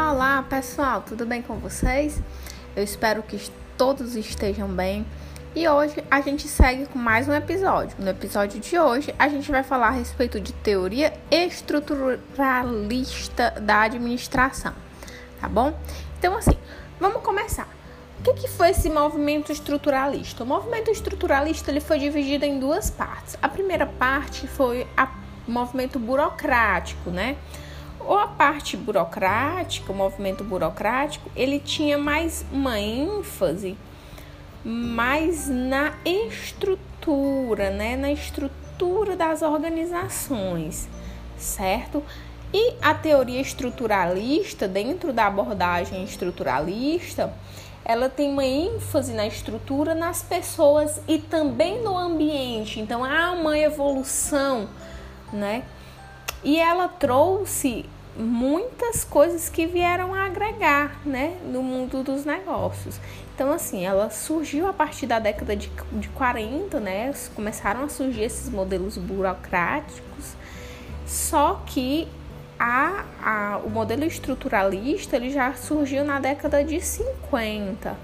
Olá pessoal, tudo bem com vocês? Eu espero que todos estejam bem e hoje a gente segue com mais um episódio. No episódio de hoje a gente vai falar a respeito de teoria estruturalista da administração, tá bom? Então, assim, vamos começar. O que, que foi esse movimento estruturalista? O movimento estruturalista ele foi dividido em duas partes. A primeira parte foi o movimento burocrático, né? Ou a parte burocrática, o movimento burocrático, ele tinha mais uma ênfase mais na estrutura, né, na estrutura das organizações, certo? E a teoria estruturalista, dentro da abordagem estruturalista, ela tem uma ênfase na estrutura, nas pessoas e também no ambiente. Então há uma evolução, né? E ela trouxe muitas coisas que vieram a agregar, né, no mundo dos negócios. Então, assim, ela surgiu a partir da década de, de 40, né, começaram a surgir esses modelos burocráticos, só que a, a, o modelo estruturalista ele já surgiu na década de 50,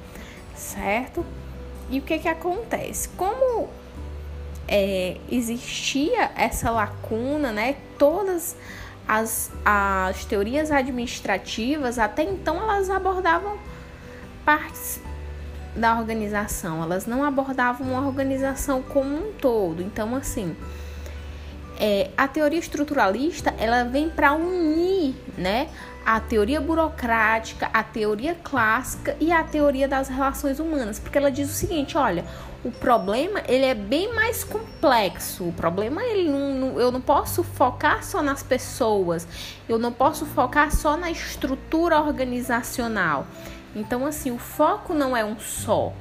certo? E o que que acontece? Como é, existia essa lacuna, né, todas as, as teorias administrativas, até então, elas abordavam partes da organização, elas não abordavam uma organização como um todo. Então, assim, é, a teoria estruturalista ela vem para unir, né, a teoria burocrática, a teoria clássica e a teoria das relações humanas, porque ela diz o seguinte, olha, o problema ele é bem mais complexo. O problema ele não, não, eu não posso focar só nas pessoas, eu não posso focar só na estrutura organizacional. Então assim, o foco não é um só.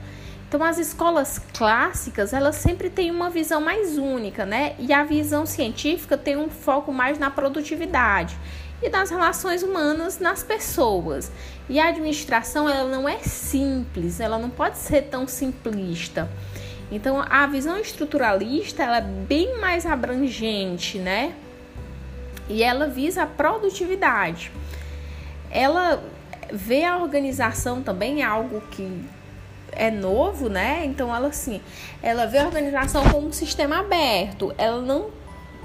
Então as escolas clássicas, elas sempre têm uma visão mais única, né? E a visão científica tem um foco mais na produtividade e das relações humanas nas pessoas. E a administração, ela não é simples, ela não pode ser tão simplista. Então, a visão estruturalista ela é bem mais abrangente, né? E ela visa a produtividade. Ela vê a organização também é algo que é novo, né? Então, ela assim, ela vê a organização como um sistema aberto. Ela não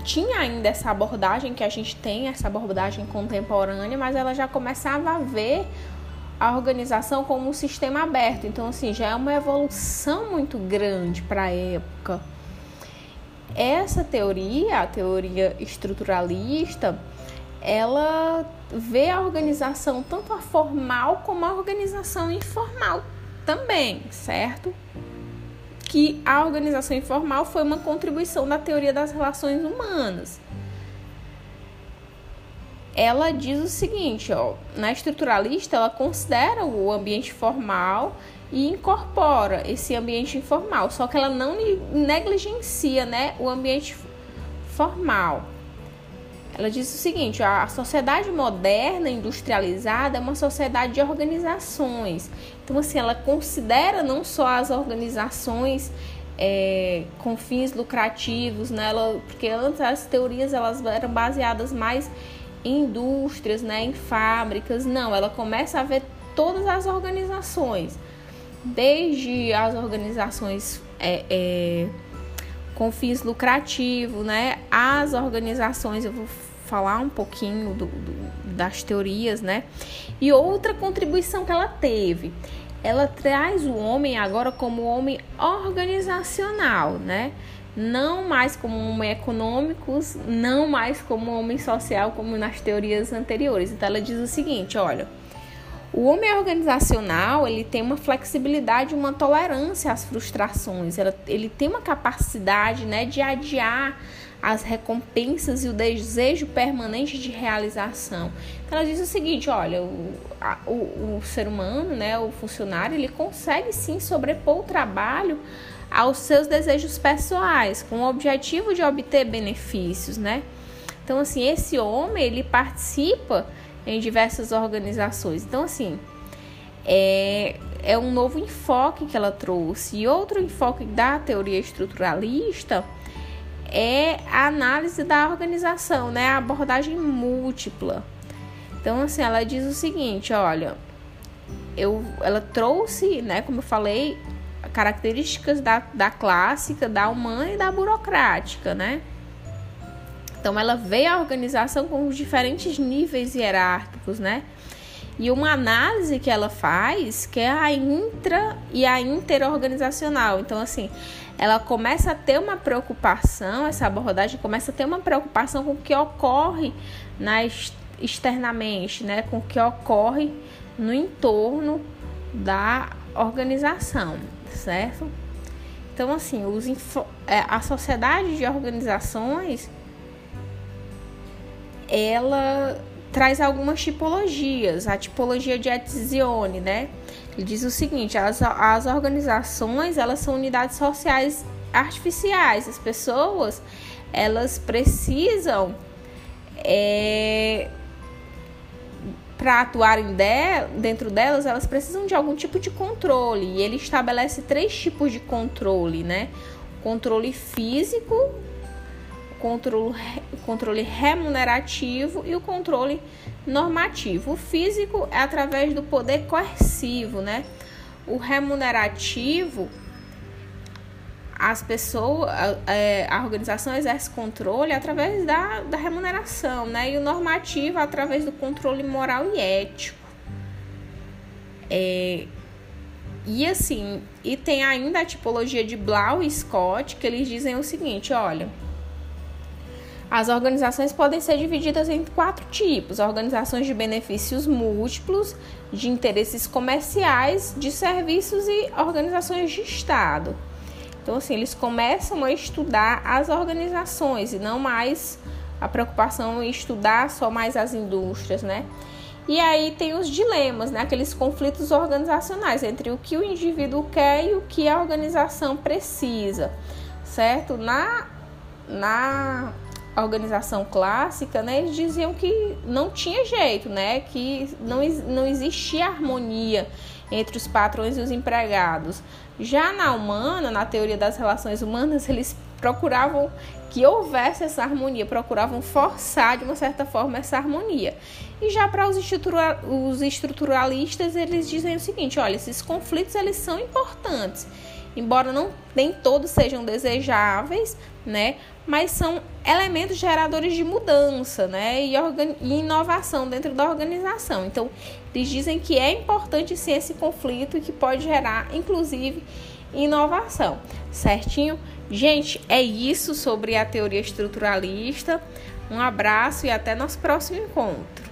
tinha ainda essa abordagem que a gente tem, essa abordagem contemporânea, mas ela já começava a ver a organização como um sistema aberto. Então, assim, já é uma evolução muito grande para a época. Essa teoria, a teoria estruturalista, ela vê a organização tanto a formal como a organização informal também, certo? Que a organização informal foi uma contribuição da teoria das relações humanas ela diz o seguinte, ó, na estruturalista ela considera o ambiente formal e incorpora esse ambiente informal, só que ela não negligencia, né, o ambiente formal. Ela diz o seguinte: a sociedade moderna, industrializada, é uma sociedade de organizações. Então, assim, ela considera não só as organizações é, com fins lucrativos, né? Ela, porque antes as teorias elas eram baseadas mais em indústrias, né, em fábricas. Não, ela começa a ver todas as organizações, desde as organizações é, é, com fins lucrativos, né, as organizações, eu vou falar um pouquinho do, do, das teorias, né, e outra contribuição que ela teve. Ela traz o homem agora como homem organizacional, né? Não mais como homem econômicos, não mais como homem social, como nas teorias anteriores. Então ela diz o seguinte, olha, o homem organizacional ele tem uma flexibilidade, uma tolerância às frustrações. Ele tem uma capacidade, né, de adiar as recompensas e o desejo permanente de realização. Então ela diz o seguinte, olha, o, a, o, o ser humano, né, o funcionário, ele consegue sim sobrepor o trabalho aos seus desejos pessoais, com o objetivo de obter benefícios, né? Então, assim, esse homem, ele participa em diversas organizações. Então, assim, é, é um novo enfoque que ela trouxe. E outro enfoque da teoria estruturalista é a análise da organização, né? A abordagem múltipla. Então, assim, ela diz o seguinte: olha, eu, ela trouxe, né, como eu falei, características da, da clássica, da humana e da burocrática, né? Então, ela vê a organização com os diferentes níveis hierárquicos, né? E uma análise que ela faz, que é a intra e a interorganizacional. Então, assim, ela começa a ter uma preocupação, essa abordagem começa a ter uma preocupação com o que ocorre na, externamente, né? Com o que ocorre no entorno da organização, certo? Então, assim, os é, a sociedade de organizações ela traz algumas tipologias. A tipologia de Etzione, né? Ele diz o seguinte: as, as organizações elas são unidades sociais artificiais. As pessoas elas precisam é, para atuarem de, dentro delas, elas precisam de algum tipo de controle. E ele estabelece três tipos de controle, né? Controle físico, controle, controle remunerativo e o controle normativo. O físico é através do poder coercivo, né? O remunerativo as pessoas, a, é, a, organização exerce controle através da, da remuneração, né? E o normativo através do controle moral e ético. É, e assim, e tem ainda a tipologia de Blau e Scott, que eles dizem o seguinte: olha, as organizações podem ser divididas em quatro tipos: organizações de benefícios múltiplos, de interesses comerciais, de serviços e organizações de Estado. Então, assim, eles começam a estudar as organizações e não mais a preocupação em estudar só mais as indústrias, né? E aí tem os dilemas, né? Aqueles conflitos organizacionais entre o que o indivíduo quer e o que a organização precisa, certo? Na, na organização clássica, né, eles diziam que não tinha jeito, né? Que não, não existia harmonia entre os patrões e os empregados. Já na humana, na teoria das relações humanas, eles procuravam que houvesse essa harmonia, procuravam forçar de uma certa forma essa harmonia. E já para os, estrutura os estruturalistas, eles dizem o seguinte: olha, esses conflitos eles são importantes, embora não nem todos sejam desejáveis, né? Mas são elementos geradores de mudança, né? E, e inovação dentro da organização. Então, eles dizem que é importante sim esse conflito e que pode gerar, inclusive, inovação. Certinho? Gente, é isso sobre a teoria estruturalista. Um abraço e até nosso próximo encontro.